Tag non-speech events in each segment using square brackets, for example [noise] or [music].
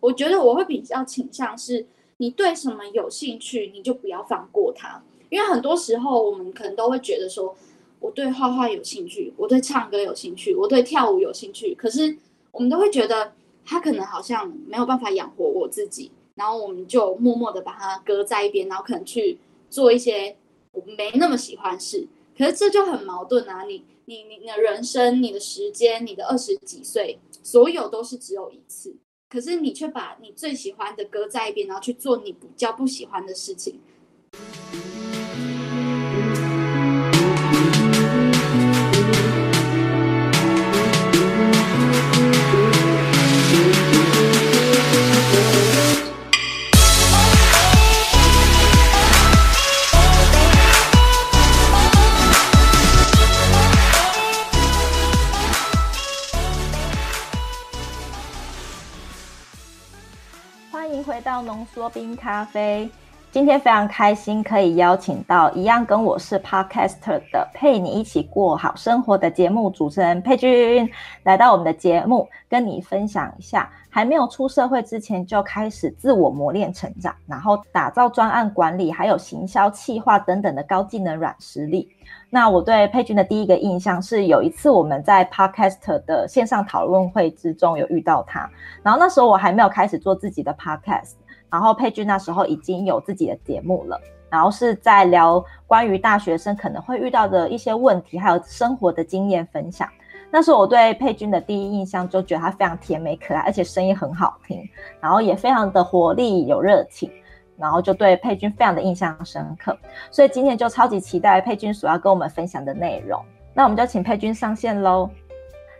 我觉得我会比较倾向是，你对什么有兴趣，你就不要放过它。因为很多时候我们可能都会觉得说，我对画画有兴趣，我对唱歌有兴趣，我对跳舞有兴趣，可是我们都会觉得他可能好像没有办法养活我自己，然后我们就默默的把它搁在一边，然后可能去做一些我没那么喜欢的事。可是这就很矛盾啊！你你你的人生、你的时间、你的二十几岁，所有都是只有一次，可是你却把你最喜欢的搁在一边，然后去做你比较不喜欢的事情。多冰咖啡，今天非常开心可以邀请到一样跟我是 Podcaster 的陪你一起过好生活的节目主持人佩君来到我们的节目，跟你分享一下还没有出社会之前就开始自我磨练成长，然后打造专案管理还有行销企划等等的高技能软实力。那我对佩君的第一个印象是，有一次我们在 podcaster 的线上讨论会之中有遇到他，然后那时候我还没有开始做自己的 Podcast，然后佩君那时候已经有自己的节目了，然后是在聊关于大学生可能会遇到的一些问题，还有生活的经验分享。那时候我对佩君的第一印象就觉得她非常甜美可爱，而且声音很好听，然后也非常的活力有热情。然后就对佩君非常的印象深刻，所以今天就超级期待佩君所要跟我们分享的内容。那我们就请佩君上线喽。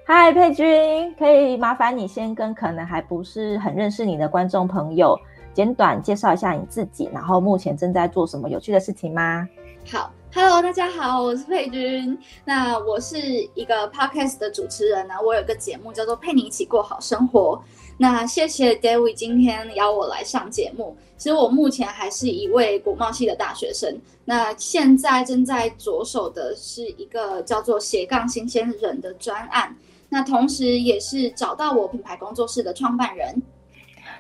嗨，佩君，可以麻烦你先跟可能还不是很认识你的观众朋友简短介绍一下你自己，然后目前正在做什么有趣的事情吗？好，Hello，大家好，我是佩君。那我是一个 Podcast 的主持人呢，我有个节目叫做《陪你一起过好生活》。那谢谢 David 今天邀我来上节目。其实我目前还是一位国贸系的大学生。那现在正在着手的是一个叫做斜杠新鲜人的专案。那同时也是找到我品牌工作室的创办人。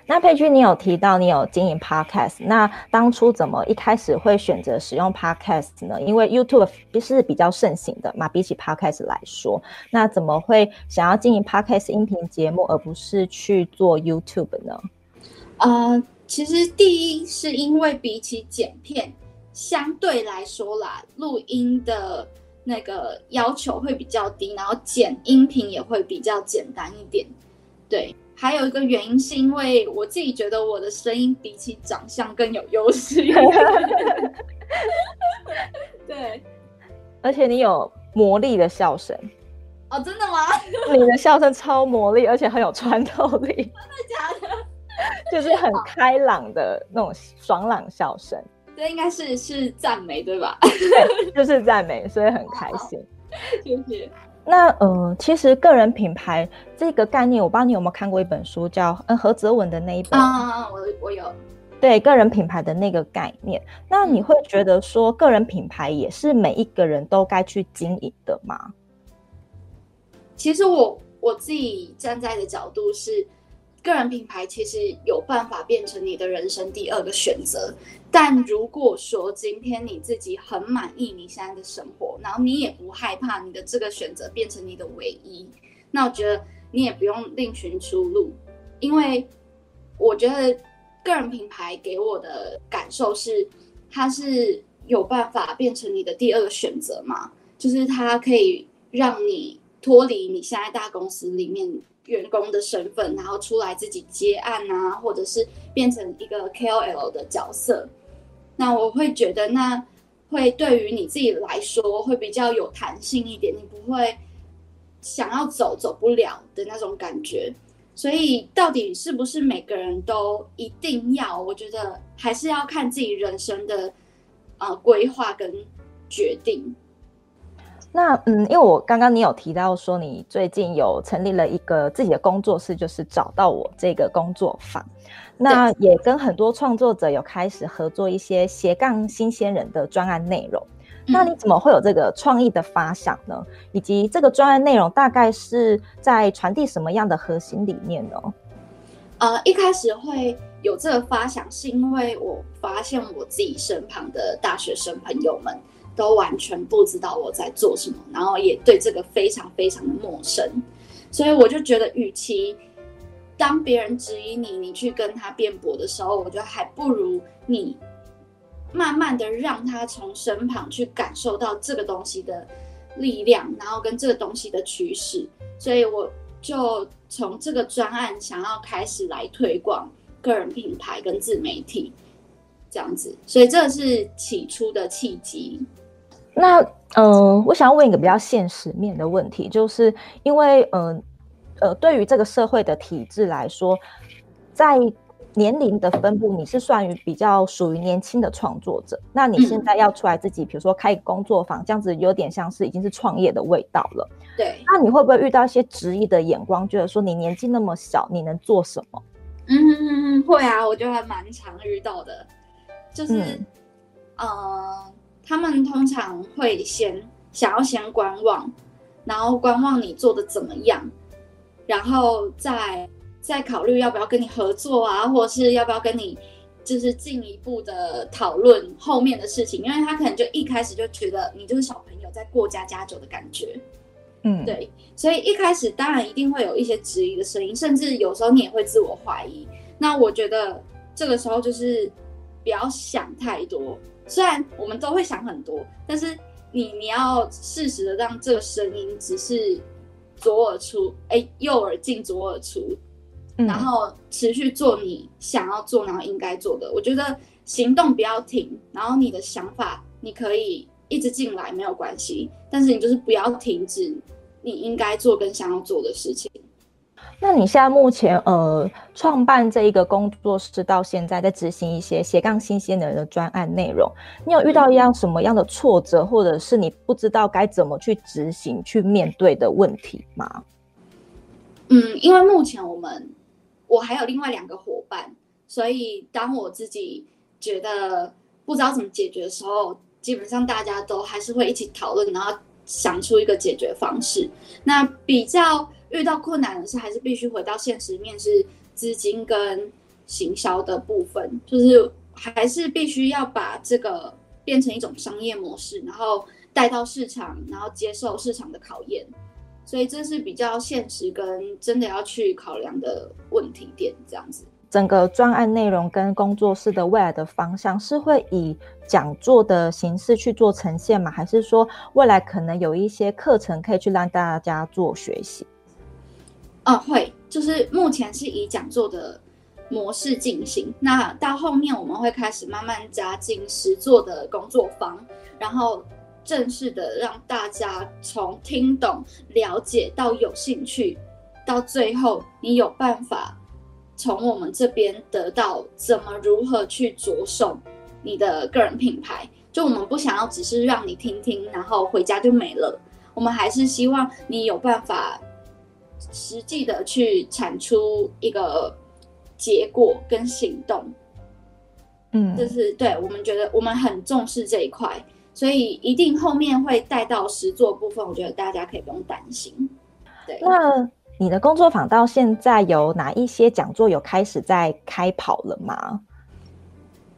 那佩君，你有提到你有经营 Podcast，那当初怎么一开始会选择使用 Podcast 呢？因为 YouTube 是比较盛行的嘛，比起 Podcast 来说，那怎么会想要经营 Podcast 音频节目，而不是去做 YouTube 呢？呃，其实第一是因为比起剪片，相对来说啦，录音的那个要求会比较低，然后剪音频也会比较简单一点，对。还有一个原因是因为我自己觉得我的声音比起长相更有优势。[laughs] 对，而且你有魔力的笑声。哦，真的吗？[laughs] 你的笑声超魔力，而且很有穿透力。[laughs] 真的假的？就是很开朗的那种爽朗笑声。这应该是是赞美对吧？就是赞美，所以很开心。谢谢。那呃，其实个人品牌这个概念，我不知道你有没有看过一本书，叫嗯何泽文的那一本啊，我我有。对，个人品牌的那个概念，那你会觉得说个人品牌也是每一个人都该去经营的吗？其实我我自己站在的角度是。个人品牌其实有办法变成你的人生第二个选择，但如果说今天你自己很满意你现在的生活，然后你也不害怕你的这个选择变成你的唯一，那我觉得你也不用另寻出路，因为我觉得个人品牌给我的感受是，它是有办法变成你的第二个选择嘛，就是它可以让你脱离你现在大公司里面。员工的身份，然后出来自己接案啊，或者是变成一个 KOL 的角色，那我会觉得那会对于你自己来说会比较有弹性一点，你不会想要走走不了的那种感觉。所以到底是不是每个人都一定要？我觉得还是要看自己人生的呃规划跟决定。那嗯，因为我刚刚你有提到说你最近有成立了一个自己的工作室，就是找到我这个工作坊，那也跟很多创作者有开始合作一些斜杠新鲜人的专案内容。嗯。那你怎么会有这个创意的发想呢？以及这个专案内容大概是在传递什么样的核心理念呢？呃，一开始会有这个发想，是因为我发现我自己身旁的大学生朋友们都完全不知道我在做什么，然后也对这个非常非常的陌生，所以我就觉得，与其当别人质疑你，你去跟他辩驳的时候，我觉得还不如你慢慢的让他从身旁去感受到这个东西的力量，然后跟这个东西的趋势，所以我就从这个专案想要开始来推广个人品牌跟自媒体这样子，所以这是起初的契机。那呃，我想要问一个比较现实面的问题，就是因为呃呃，对于这个社会的体制来说，在年龄的分布，你是算于比较属于年轻的创作者。那你现在要出来自己，比如说开工作坊，这样子有点像是已经是创业的味道了。对。那你会不会遇到一些质疑的眼光，觉得说你年纪那么小，你能做什么？嗯会啊，我觉得还蛮常遇到的，就是、嗯、呃，他们通常会先想要先观望，然后观望你做的怎么样，然后再。再考虑要不要跟你合作啊，或者是要不要跟你就是进一步的讨论后面的事情，因为他可能就一开始就觉得你就是小朋友在过家家酒的感觉，嗯，对，所以一开始当然一定会有一些质疑的声音，甚至有时候你也会自我怀疑。那我觉得这个时候就是不要想太多，虽然我们都会想很多，但是你你要适时的让这个声音只是左耳出，哎，右耳进左耳出。然后持续做你想要做，然后应该做的。我觉得行动不要停，然后你的想法你可以一直进来没有关系，但是你就是不要停止你应该做跟想要做的事情。那你现在目前呃创办这一个工作室到现在在执行一些斜杠新鲜人的专案内容，你有遇到一样什么样的挫折，或者是你不知道该怎么去执行去面对的问题吗？嗯，因为目前我们。我还有另外两个伙伴，所以当我自己觉得不知道怎么解决的时候，基本上大家都还是会一起讨论，然后想出一个解决方式。那比较遇到困难的是，还是必须回到现实面，是资金跟行销的部分，就是还是必须要把这个变成一种商业模式，然后带到市场，然后接受市场的考验。所以这是比较现实跟真的要去考量的问题点，这样子。整个专案内容跟工作室的未来的方向是会以讲座的形式去做呈现吗？还是说未来可能有一些课程可以去让大家做学习？啊、会，就是目前是以讲座的模式进行。那到后面我们会开始慢慢加进实作的工作坊，然后。正式的让大家从听懂、了解到有兴趣，到最后你有办法从我们这边得到怎么如何去着手你的个人品牌。就我们不想要只是让你听听，然后回家就没了。我们还是希望你有办法实际的去产出一个结果跟行动。嗯，就是对我们觉得我们很重视这一块。所以一定后面会带到实作部分，我觉得大家可以不用担心。对，那你的工作坊到现在有哪一些讲座有开始在开跑了吗？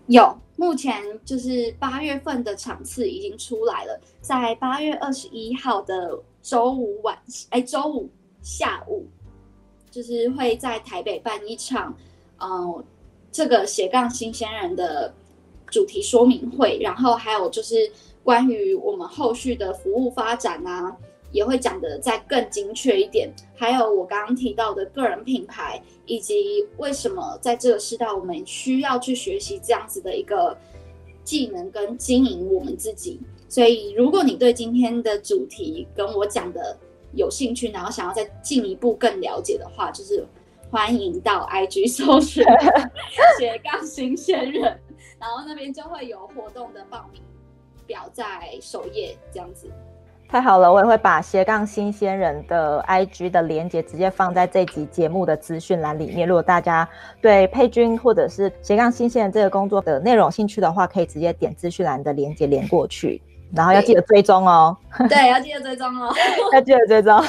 有，目前就是八月份的场次已经出来了，在八月二十一号的周五晚，哎，周五下午，就是会在台北办一场，嗯、这个斜杠新鲜人的主题说明会，然后还有就是。关于我们后续的服务发展啊，也会讲得再更精确一点。还有我刚刚提到的个人品牌，以及为什么在这个时代我们需要去学习这样子的一个技能跟经营我们自己。所以，如果你对今天的主题跟我讲的有兴趣，然后想要再进一步更了解的话，就是欢迎到 IG [laughs] 搜寻 [laughs] 斜杠新鲜人，然后那边就会有活动的报名。表在首页这样子，太好了！我也会把斜杠新鲜人的 IG 的连接直接放在这集节目的资讯栏里面。如果大家对佩君或者是斜杠新鲜人这个工作的内容有兴趣的话，可以直接点资讯栏的连接连过去，然后要记得追踪哦。对，要记得追踪哦，[laughs] 要记得追踪。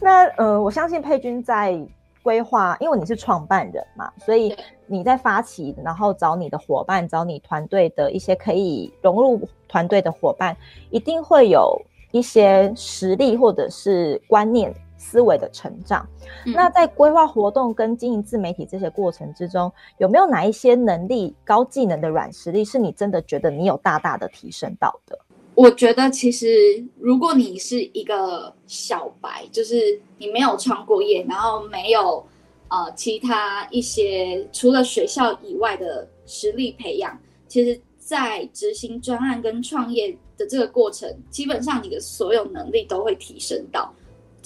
那呃，我相信佩君在规划，因为你是创办人嘛，所以你在发起，然后找你的伙伴，找你团队的一些可以融入团队的伙伴，一定会有一些实力或者是观念。思维的成长，嗯、那在规划活动跟经营自媒体这些过程之中，有没有哪一些能力、高技能的软实力，是你真的觉得你有大大的提升到的？我觉得其实，如果你是一个小白，就是你没有创过业，然后没有呃其他一些除了学校以外的实力培养，其实，在执行专案跟创业的这个过程，基本上你的所有能力都会提升到。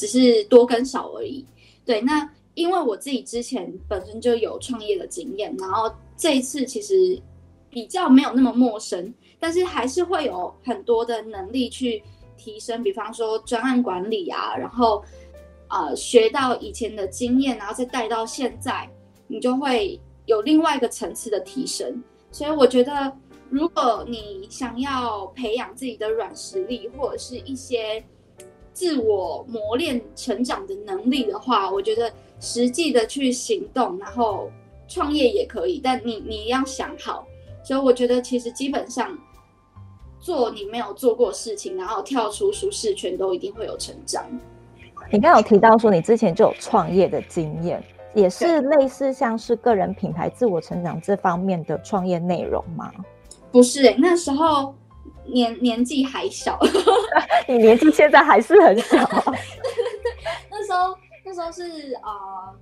只是多跟少而已，对。那因为我自己之前本身就有创业的经验，然后这一次其实比较没有那么陌生，但是还是会有很多的能力去提升，比方说专案管理啊，然后呃学到以前的经验，然后再带到现在，你就会有另外一个层次的提升。所以我觉得，如果你想要培养自己的软实力，或者是一些。自我磨练、成长的能力的话，我觉得实际的去行动，然后创业也可以，但你你要想好。所以我觉得，其实基本上做你没有做过事情，然后跳出舒适圈，都一定会有成长。你刚刚有提到说，你之前就有创业的经验，也是类似像是个人品牌、自我成长这方面的创业内容吗？不是、欸，那时候。年年纪还小，[laughs] [laughs] 你年纪现在还是很小。那时候那时候是呃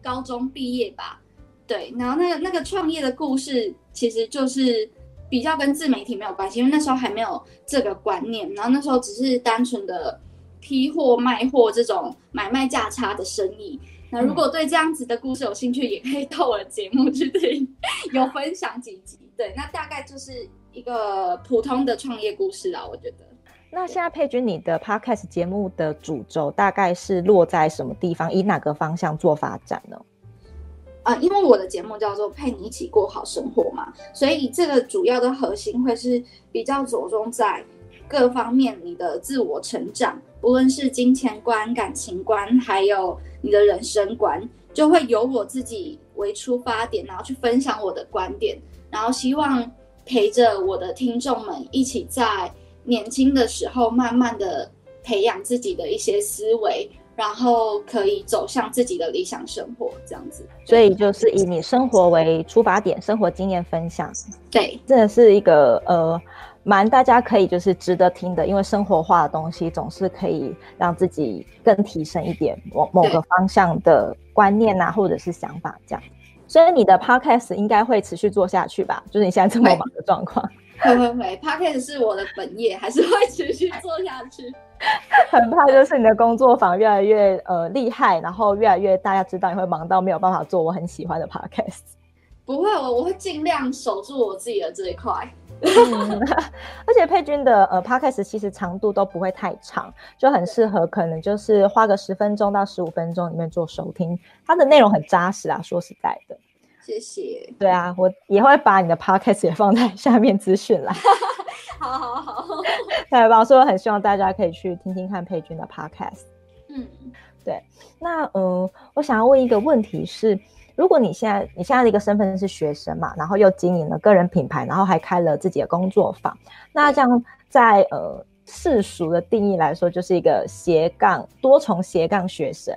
高中毕业吧，对。然后那个那个创业的故事，其实就是比较跟自媒体没有关系，因为那时候还没有这个观念。然后那时候只是单纯的批货卖货这种买卖价差的生意。那如果对这样子的故事有兴趣，也可以到我的节目去听，[laughs] 有分享几集。对，那大概就是。一个普通的创业故事啊，我觉得。那现在佩君，你的 podcast 节目的主轴大概是落在什么地方？以哪个方向做发展呢？啊、呃，因为我的节目叫做陪你一起过好生活嘛，所以这个主要的核心会是比较着重在各方面你的自我成长，不论是金钱观、感情观，还有你的人生观，就会由我自己为出发点，然后去分享我的观点，然后希望。陪着我的听众们一起在年轻的时候，慢慢的培养自己的一些思维，然后可以走向自己的理想生活，这样子。所以就是以你生活为出发点，生活经验分享。对，真的是一个呃，蛮大家可以就是值得听的，因为生活化的东西总是可以让自己更提升一点某某个方向的观念啊，或者是想法这样。所以你的 podcast 应该会持续做下去吧？就是你现在这么忙的状况。会会会，podcast 是我的本业，还是会持续做下去。[laughs] 很怕就是你的工作坊越来越呃厉害，然后越来越大家知道你会忙到没有办法做我很喜欢的 podcast。不会，我我会尽量守住我自己的这一块。嗯、[laughs] 而且佩君的呃 podcast 其实长度都不会太长，就很适合可能就是花个十分钟到十五分钟里面做收听，它的内容很扎实啊，说实在的。谢谢。对啊，我也会把你的 podcast 也放在 [laughs] 下面资讯啦。[laughs] 好好好。对吧？所以我很希望大家可以去听听看佩君的 podcast。嗯，对。那嗯、呃，我想要问一个问题是。如果你现在你现在的一个身份是学生嘛，然后又经营了个人品牌，然后还开了自己的工作坊，那这样在呃世俗的定义来说，就是一个斜杠多重斜杠学生。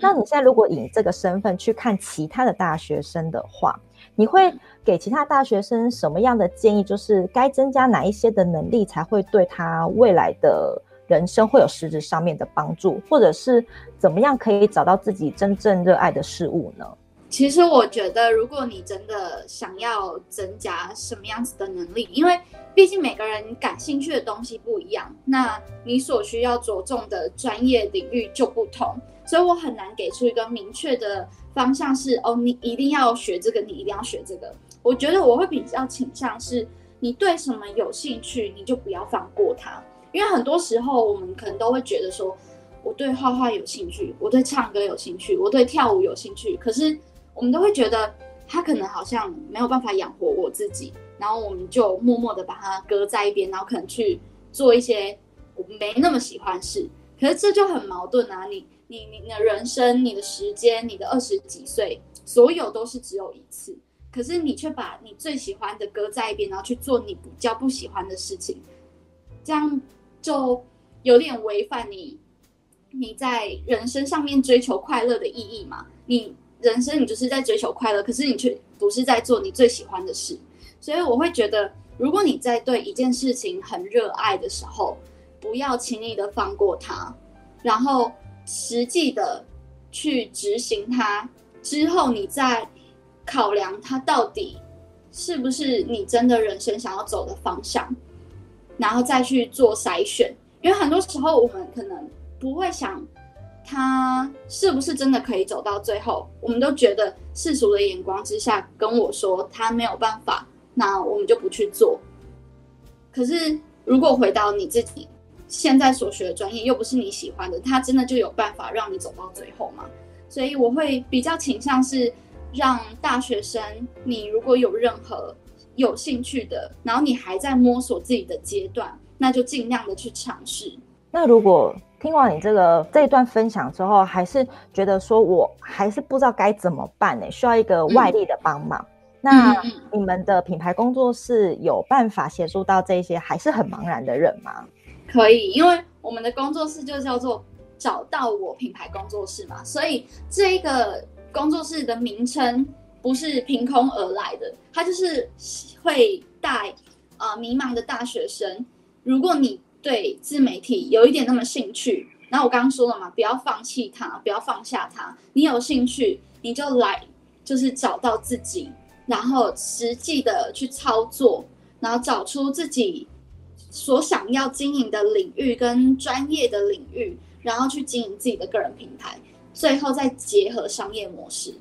那你现在如果以这个身份去看其他的大学生的话，你会给其他大学生什么样的建议？就是该增加哪一些的能力，才会对他未来的人生会有实质上面的帮助，或者是怎么样可以找到自己真正热爱的事物呢？其实我觉得，如果你真的想要增加什么样子的能力，因为毕竟每个人感兴趣的东西不一样，那你所需要着重的专业领域就不同，所以我很难给出一个明确的方向是，哦，你一定要学这个，你一定要学这个。我觉得我会比较倾向是，你对什么有兴趣，你就不要放过它，因为很多时候我们可能都会觉得说，我对画画有兴趣，我对唱歌有兴趣，我对跳舞有兴趣，可是。我们都会觉得他可能好像没有办法养活我自己，然后我们就默默的把它搁在一边，然后可能去做一些我没那么喜欢的事。可是这就很矛盾啊！你你你的人生、你的时间、你的二十几岁，所有都是只有一次。可是你却把你最喜欢的搁在一边，然后去做你比较不喜欢的事情，这样就有点违反你你在人生上面追求快乐的意义嘛？你人生你就是在追求快乐，可是你却不是在做你最喜欢的事。所以我会觉得，如果你在对一件事情很热爱的时候，不要轻易的放过它，然后实际的去执行它之后，你再。考量它到底是不是你真的人生想要走的方向，然后再去做筛选。因为很多时候我们可能不会想他是不是真的可以走到最后，我们都觉得世俗的眼光之下跟我说他没有办法，那我们就不去做。可是如果回到你自己现在所学的专业，又不是你喜欢的，他真的就有办法让你走到最后吗？所以我会比较倾向是。让大学生，你如果有任何有兴趣的，然后你还在摸索自己的阶段，那就尽量的去尝试。那如果听完你这个这一段分享之后，还是觉得说我还是不知道该怎么办呢？需要一个外力的帮忙。嗯、那你们的品牌工作室有办法协助到这些还是很茫然的人吗？可以，因为我们的工作室就叫做找到我品牌工作室嘛，所以这一个。工作室的名称不是凭空而来的，它就是会带啊、呃、迷茫的大学生。如果你对自媒体有一点那么兴趣，那我刚刚说了嘛，不要放弃它，不要放下它。你有兴趣，你就来，就是找到自己，然后实际的去操作，然后找出自己所想要经营的领域跟专业的领域，然后去经营自己的个人品牌。最后再结合商业模式，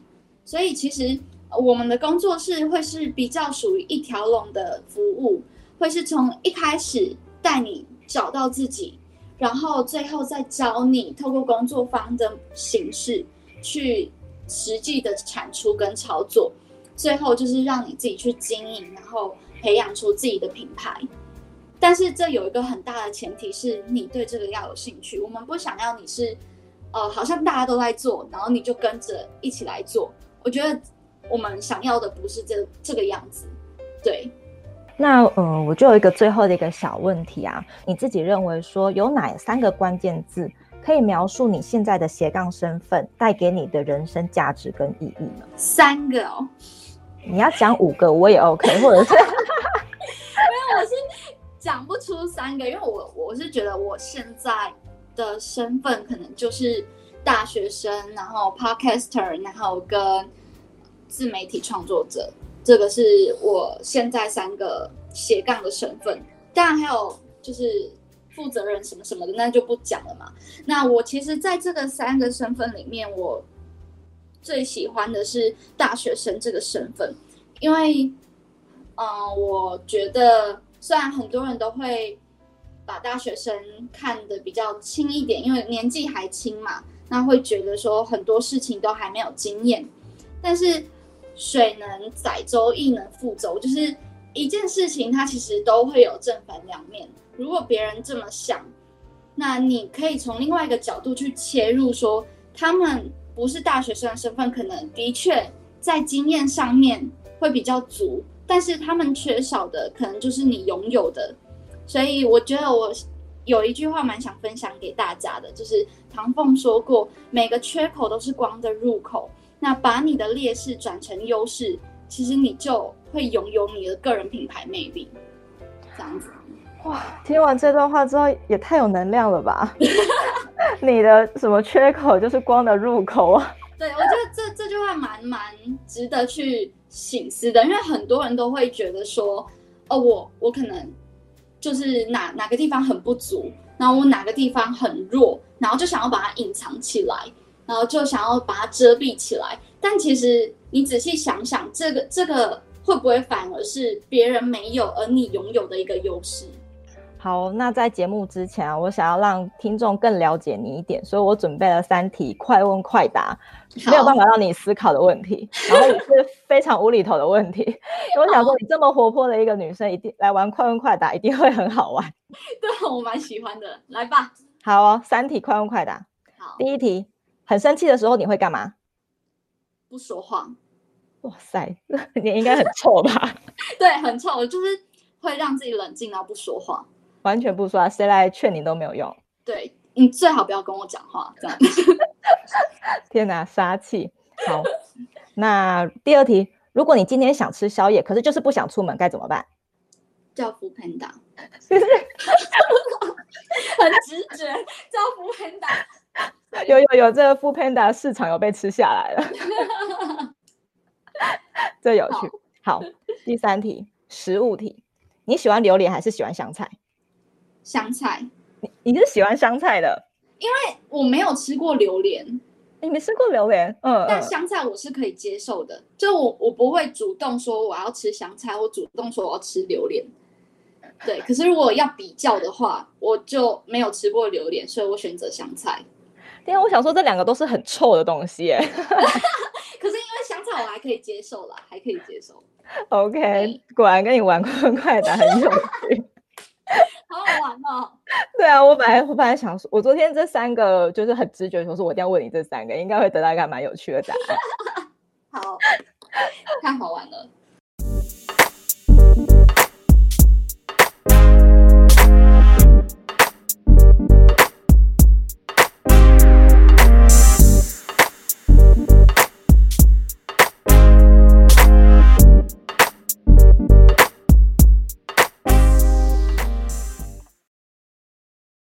所以其实我们的工作室会是比较属于一条龙的服务，会是从一开始带你找到自己，然后最后再教你透过工作坊的形式去实际的产出跟操作，最后就是让你自己去经营，然后培养出自己的品牌。但是这有一个很大的前提是你对这个要有兴趣，我们不想要你是。呃，好像大家都在做，然后你就跟着一起来做。我觉得我们想要的不是这这个样子，对。那嗯，我就有一个最后的一个小问题啊，你自己认为说有哪三个关键字可以描述你现在的斜杠身份带给你的人生价值跟意义呢？三个哦，你要讲五个我也 OK，或者是，没有我是讲不出三个，因为我我是觉得我现在。的身份可能就是大学生，然后 podcaster，然后跟自媒体创作者，这个是我现在三个斜杠的身份。当然还有就是负责人什么什么的，那就不讲了嘛。那我其实在这个三个身份里面，我最喜欢的是大学生这个身份，因为，嗯、我觉得虽然很多人都会。把大学生看得比较轻一点，因为年纪还轻嘛，那会觉得说很多事情都还没有经验。但是水能载舟，亦能覆舟，就是一件事情，它其实都会有正反两面。如果别人这么想，那你可以从另外一个角度去切入，说他们不是大学生的身份，可能的确在经验上面会比较足，但是他们缺少的可能就是你拥有的。所以我觉得我有一句话蛮想分享给大家的，就是唐凤说过，每个缺口都是光的入口。那把你的劣势转成优势，其实你就会拥有你的个人品牌魅力。这样子，哇！听完这段话之后，也太有能量了吧？[laughs] 你的什么缺口就是光的入口啊？[laughs] 对，我觉得这这句话蛮蛮值得去醒思的，因为很多人都会觉得说，哦，我我可能。就是哪哪个地方很不足，然后我哪个地方很弱，然后就想要把它隐藏起来，然后就想要把它遮蔽起来。但其实你仔细想想，这个这个会不会反而是别人没有而你拥有的一个优势？好，那在节目之前啊，我想要让听众更了解你一点，所以我准备了三题快问快答，没有办法让你思考的问题，然后也是非常无厘头的问题。[laughs] 我想说，你这么活泼的一个女生，一定来玩快问快答，一定会很好玩。对，我蛮喜欢的，来吧。好哦，三题快问快答。好，第一题，很生气的时候你会干嘛？不说话。哇塞，[laughs] 你应该很臭吧？[laughs] 对，很臭，就是会让自己冷静，然后不说话，完全不说话，谁来劝你都没有用。对，你最好不要跟我讲话，这样。[laughs] 天哪，杀气！好，那第二题，如果你今天想吃宵夜，可是就是不想出门，该怎么办？叫 foodpanda，很直觉，叫 foodpanda。[laughs] 有有有，这个 foodpanda 市场有被吃下来了。[laughs] 这有趣。好，好，第三题，食物题，你喜欢榴莲还是喜欢香菜？香菜。你你是喜欢香菜的？因为我没有吃过榴莲。你没吃过榴莲？嗯，但香菜我是可以接受的。就我我不会主动说我要吃香菜，我主动说我要吃榴莲。对，可是如果要比较的话，我就没有吃过榴莲，所以我选择香菜。因为我想说这两个都是很臭的东西耶。[laughs] 可是因为香菜我还可以接受啦，还可以接受。[laughs] OK，果然跟你玩快问快答很有趣，[laughs] 好好玩哦。对啊，我本来我本来想说，我昨天这三个就是很直觉说，说我一定要问你这三个，应该会得到一个蛮有趣的答案。好，太好玩了。